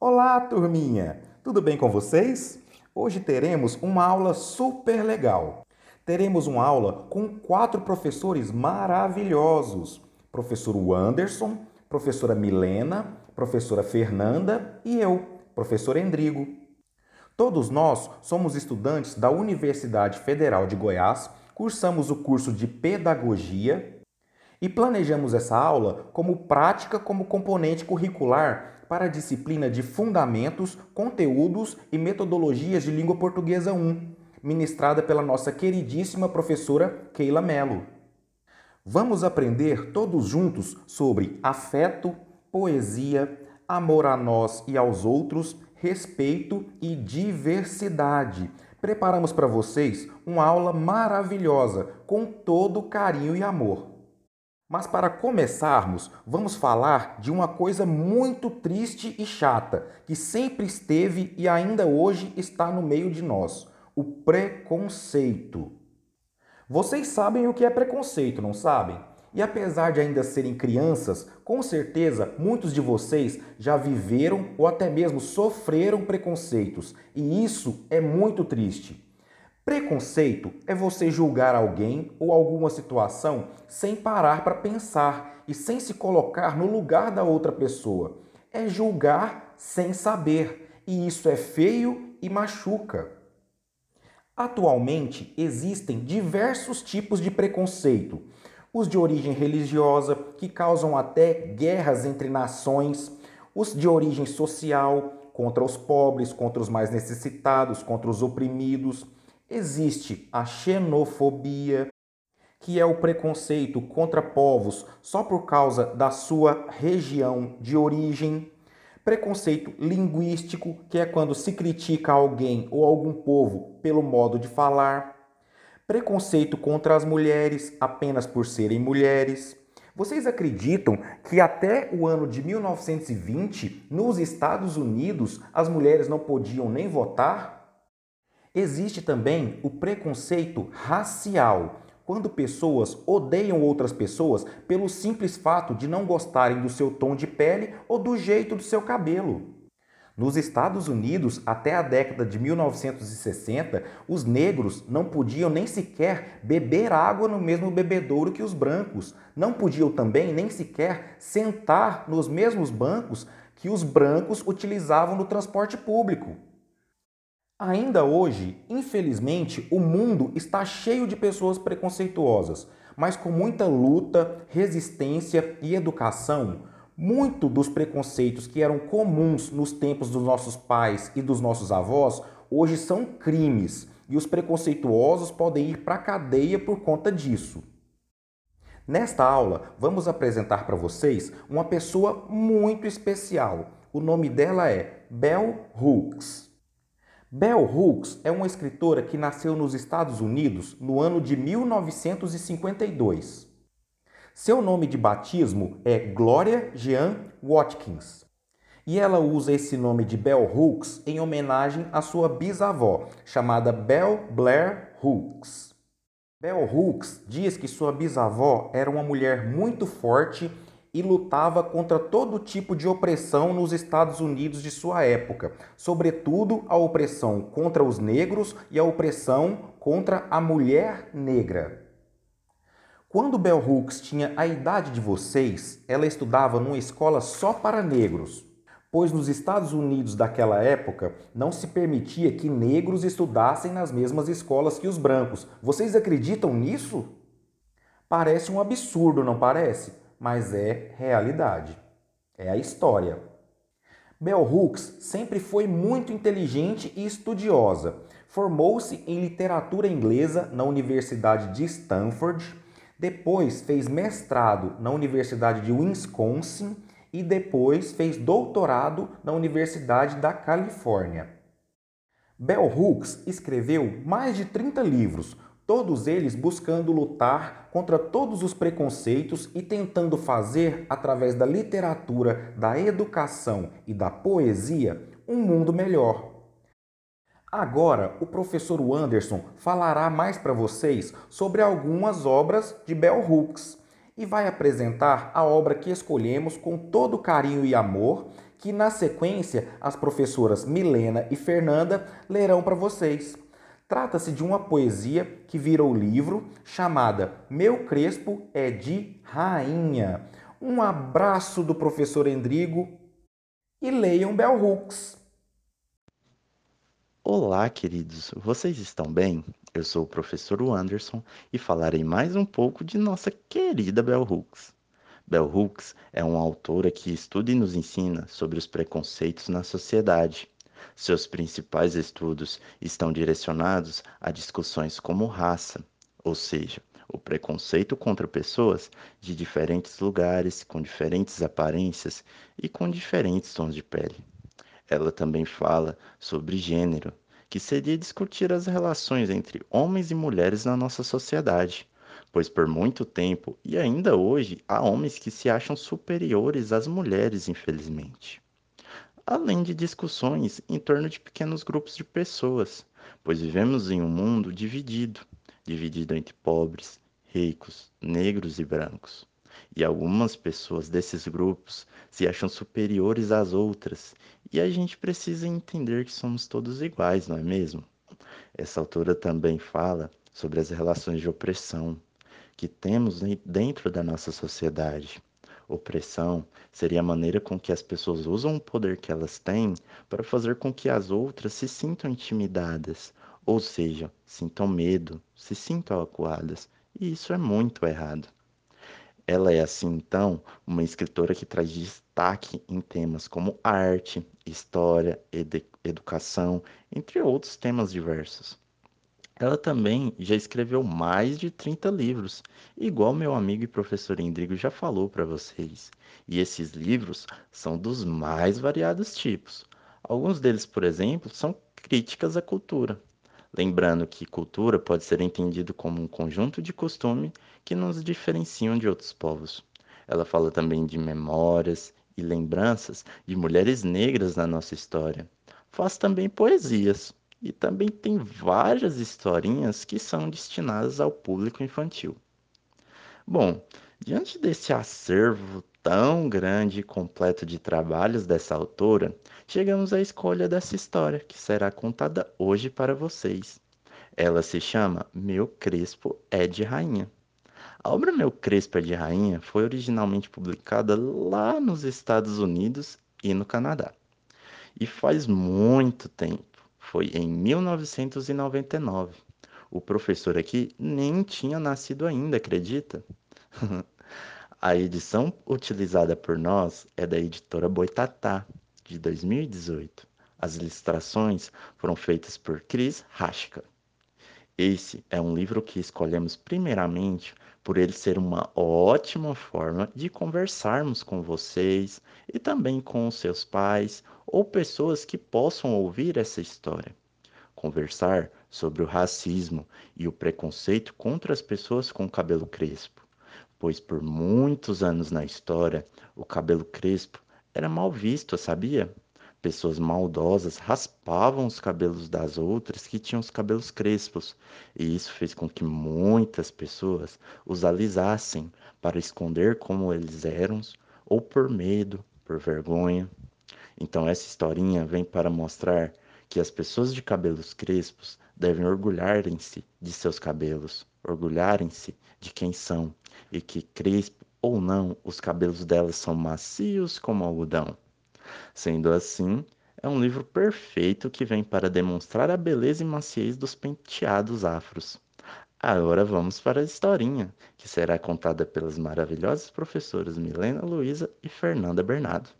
Olá, turminha! Tudo bem com vocês? Hoje teremos uma aula super legal. Teremos uma aula com quatro professores maravilhosos: professor Anderson, professora Milena, professora Fernanda e eu, professor Endrigo. Todos nós somos estudantes da Universidade Federal de Goiás, cursamos o curso de Pedagogia e planejamos essa aula como prática como componente curricular para a disciplina de Fundamentos, Conteúdos e Metodologias de Língua Portuguesa 1, ministrada pela nossa queridíssima professora Keila Mello. Vamos aprender todos juntos sobre afeto, poesia, amor a nós e aos outros, respeito e diversidade. Preparamos para vocês uma aula maravilhosa com todo carinho e amor. Mas para começarmos, vamos falar de uma coisa muito triste e chata que sempre esteve e ainda hoje está no meio de nós: o preconceito. Vocês sabem o que é preconceito, não sabem? E apesar de ainda serem crianças, com certeza muitos de vocês já viveram ou até mesmo sofreram preconceitos, e isso é muito triste. Preconceito é você julgar alguém ou alguma situação sem parar para pensar e sem se colocar no lugar da outra pessoa. É julgar sem saber, e isso é feio e machuca. Atualmente existem diversos tipos de preconceito. Os de origem religiosa, que causam até guerras entre nações, os de origem social, contra os pobres, contra os mais necessitados, contra os oprimidos Existe a xenofobia, que é o preconceito contra povos só por causa da sua região de origem. Preconceito linguístico, que é quando se critica alguém ou algum povo pelo modo de falar. Preconceito contra as mulheres apenas por serem mulheres. Vocês acreditam que até o ano de 1920, nos Estados Unidos, as mulheres não podiam nem votar? Existe também o preconceito racial, quando pessoas odeiam outras pessoas pelo simples fato de não gostarem do seu tom de pele ou do jeito do seu cabelo. Nos Estados Unidos, até a década de 1960, os negros não podiam nem sequer beber água no mesmo bebedouro que os brancos. Não podiam também nem sequer sentar nos mesmos bancos que os brancos utilizavam no transporte público. Ainda hoje, infelizmente, o mundo está cheio de pessoas preconceituosas, mas com muita luta, resistência e educação, muito dos preconceitos que eram comuns nos tempos dos nossos pais e dos nossos avós hoje são crimes e os preconceituosos podem ir para a cadeia por conta disso. Nesta aula, vamos apresentar para vocês uma pessoa muito especial. O nome dela é Bell Hooks. Bell Hooks é uma escritora que nasceu nos Estados Unidos no ano de 1952. Seu nome de batismo é Gloria Jean Watkins. E ela usa esse nome de Bell Hooks em homenagem à sua bisavó, chamada Bell Blair Hooks. Bell Hooks diz que sua bisavó era uma mulher muito forte e lutava contra todo tipo de opressão nos Estados Unidos de sua época, sobretudo a opressão contra os negros e a opressão contra a mulher negra. Quando Bell Hooks tinha a idade de vocês, ela estudava numa escola só para negros, pois nos Estados Unidos daquela época não se permitia que negros estudassem nas mesmas escolas que os brancos. Vocês acreditam nisso? Parece um absurdo, não parece? Mas é realidade. É a história. Bell Hooks sempre foi muito inteligente e estudiosa. Formou-se em literatura inglesa na Universidade de Stanford, depois fez mestrado na Universidade de Wisconsin e depois fez doutorado na Universidade da Califórnia. Bell Hooks escreveu mais de 30 livros, todos eles buscando lutar contra todos os preconceitos e tentando fazer, através da literatura, da educação e da poesia, um mundo melhor. Agora, o professor Anderson falará mais para vocês sobre algumas obras de Bell Hooks e vai apresentar a obra que escolhemos com todo carinho e amor, que na sequência as professoras Milena e Fernanda lerão para vocês. Trata-se de uma poesia que virou livro chamada Meu Crespo é de Rainha. Um abraço do professor Endrigo e leiam Bell Hooks. Olá, queridos. Vocês estão bem? Eu sou o professor Anderson e falarei mais um pouco de nossa querida Bell Hooks. Bell Hooks é uma autora que estuda e nos ensina sobre os preconceitos na sociedade. Seus principais estudos estão direcionados a discussões como raça, ou seja, o preconceito contra pessoas de diferentes lugares, com diferentes aparências e com diferentes tons de pele. Ela também fala sobre gênero, que seria discutir as relações entre homens e mulheres na nossa sociedade, pois por muito tempo e ainda hoje há homens que se acham superiores às mulheres, infelizmente. Além de discussões em torno de pequenos grupos de pessoas, pois vivemos em um mundo dividido dividido entre pobres, ricos, negros e brancos. E algumas pessoas desses grupos se acham superiores às outras, e a gente precisa entender que somos todos iguais, não é mesmo? Essa autora também fala sobre as relações de opressão, que temos dentro da nossa sociedade. Opressão seria a maneira com que as pessoas usam o poder que elas têm para fazer com que as outras se sintam intimidadas, ou seja, sintam medo, se sintam acuadas, e isso é muito errado. Ela é, assim, então, uma escritora que traz destaque em temas como arte, história, ed educação, entre outros temas diversos. Ela também já escreveu mais de 30 livros, igual meu amigo e professor Endrigo já falou para vocês. E esses livros são dos mais variados tipos. Alguns deles, por exemplo, são críticas à cultura. Lembrando que cultura pode ser entendido como um conjunto de costumes que nos diferenciam de outros povos. Ela fala também de memórias e lembranças de mulheres negras na nossa história. Faz também poesias e também tem várias historinhas que são destinadas ao público infantil. Bom, diante desse acervo tão grande e completo de trabalhos dessa autora, chegamos à escolha dessa história que será contada hoje para vocês. Ela se chama Meu Crespo é de Rainha. A obra Meu Crespo é de Rainha foi originalmente publicada lá nos Estados Unidos e no Canadá. E faz muito tempo foi em 1999. O professor aqui nem tinha nascido ainda, acredita? A edição utilizada por nós é da editora Boitatá, de 2018. As ilustrações foram feitas por Chris Hashka. Esse é um livro que escolhemos primeiramente por ele ser uma ótima forma de conversarmos com vocês e também com seus pais ou pessoas que possam ouvir essa história. Conversar sobre o racismo e o preconceito contra as pessoas com cabelo crespo, pois por muitos anos na história o cabelo crespo era mal visto, sabia? Pessoas maldosas raspavam os cabelos das outras que tinham os cabelos crespos, e isso fez com que muitas pessoas os alisassem para esconder como eles eram, ou por medo, por vergonha. Então essa historinha vem para mostrar que as pessoas de cabelos crespos devem orgulharem-se de seus cabelos, orgulharem-se de quem são, e que crespo ou não, os cabelos delas são macios como algodão. Sendo assim, é um livro perfeito que vem para demonstrar a beleza e maciez dos penteados afros. Agora vamos para a historinha, que será contada pelas maravilhosas professoras Milena Luiza e Fernanda Bernardo.